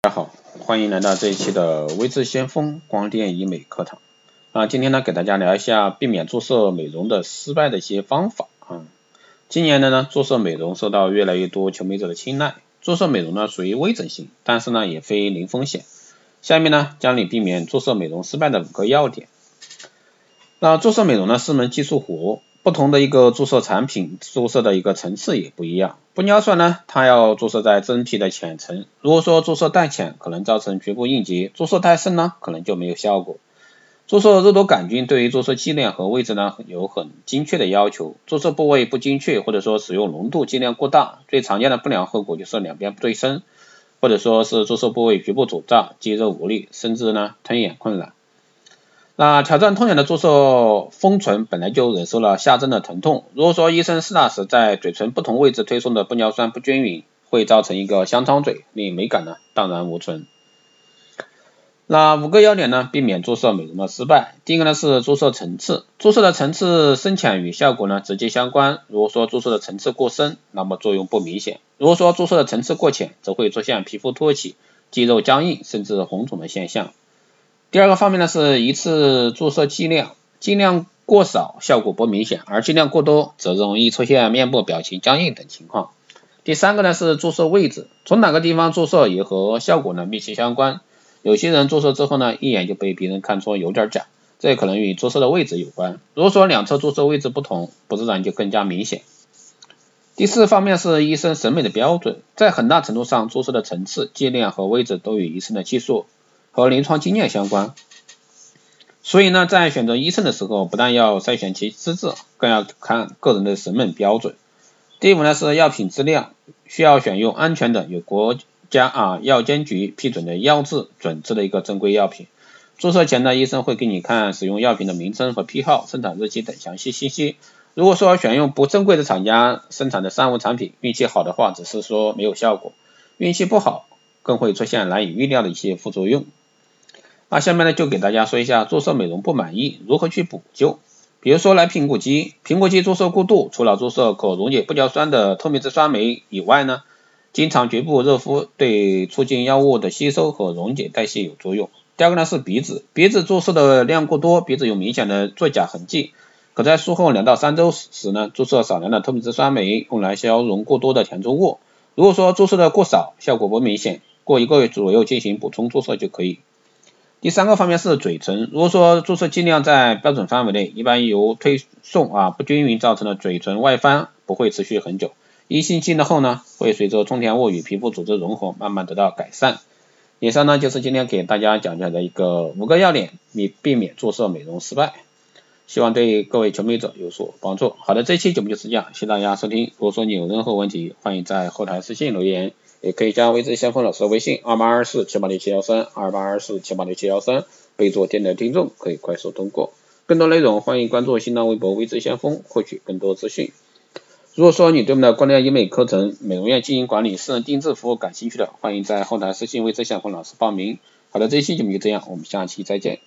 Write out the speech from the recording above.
大家好，欢迎来到这一期的微智先锋光电医美课堂。啊，今天呢，给大家聊一下避免注射美容的失败的一些方法啊。今年的呢，注射美容受到越来越多求美者的青睐。注射美容呢，属于微整形，但是呢，也非零风险。下面呢，教你避免注射美容失败的五个要点。那注射美容呢，是门技术活。不同的一个注射产品，注射的一个层次也不一样。玻尿酸呢，它要注射在真皮的浅层，如果说注射太浅，可能造成局部应激；注射太深呢，可能就没有效果。注射肉毒杆菌对于注射剂量和位置呢，有很精确的要求。注射部位不精确，或者说使用浓度剂量过大，最常见的不良后果就是两边不对称，或者说是注射部位局部肿胀、肌肉无力，甚至呢吞咽困难。那挑战痛点的注射丰唇本来就忍受了下针的疼痛，如果说医生施打时在嘴唇不同位置推送的玻尿酸不均匀，会造成一个香肠嘴，令美感呢荡然无存。那五个要点呢，避免注射美容的失败。第一个呢是注射层次，注射的层次深浅与效果呢直接相关。如果说注射的层次过深，那么作用不明显；如果说注射的层次过浅，则会出现皮肤脱起、肌肉僵硬甚至红肿的现象。第二个方面呢是一次注射剂量，剂量过少效果不明显，而剂量过多则容易出现面部表情僵硬等情况。第三个呢是注射位置，从哪个地方注射也和效果呢密切相关。有些人注射之后呢一眼就被别人看出有点假，这可能与注射的位置有关。如果说两侧注射位置不同，不自然就更加明显。第四方面是医生审美的标准，在很大程度上注射的层次、剂量和位置都与医生的技术。和临床经验相关，所以呢，在选择医生的时候，不但要筛选其资质，更要看个人的审美标准。第五呢是药品质量，需要选用安全的、有国家啊药监局批准的药质准字的一个正规药品。注射前呢，医生会给你看使用药品的名称和批号、生产日期等详细信息。如果说选用不正规的厂家生产的三无产品，运气好的话，只是说没有效果；运气不好，更会出现难以预料的一些副作用。那下面呢，就给大家说一下注射美容不满意如何去补救。比如说来苹果肌，苹果肌注射过度，除了注射可溶解玻尿酸的透明质酸酶以外呢，经常局部热敷对促进药物的吸收和溶解代谢有作用。第二个呢是鼻子，鼻子注射的量过多，鼻子有明显的作假痕迹，可在术后两到三周时呢，注射少量的透明质酸酶，用来消融过多的填充物。如果说注射的过少，效果不明显，过一个月左右进行补充注射就可以。第三个方面是嘴唇，如果说注射剂量在标准范围内，一般由推送啊不均匀造成的嘴唇外翻，不会持续很久，一星期后呢，会随着充填物与皮肤组织融合，慢慢得到改善。以上呢就是今天给大家讲解的一个五个要点，以避免注射美容失败，希望对各位求美者有所帮助。好的，这期节目就是这样，谢谢大家收听。如果说你有任何问题，欢迎在后台私信留言。也可以加微之先锋老师的微信二八二四七八六七幺三二八二四七八六七幺三，备注电台听众，可以快速通过。更多内容欢迎关注新浪微博微之先锋，获取更多资讯。如果说你对我们的光电医美课程、美容院经营管理、私人定制服务感兴趣的，欢迎在后台私信微之先锋老师报名。好的，这期节目就这样，我们下期再见。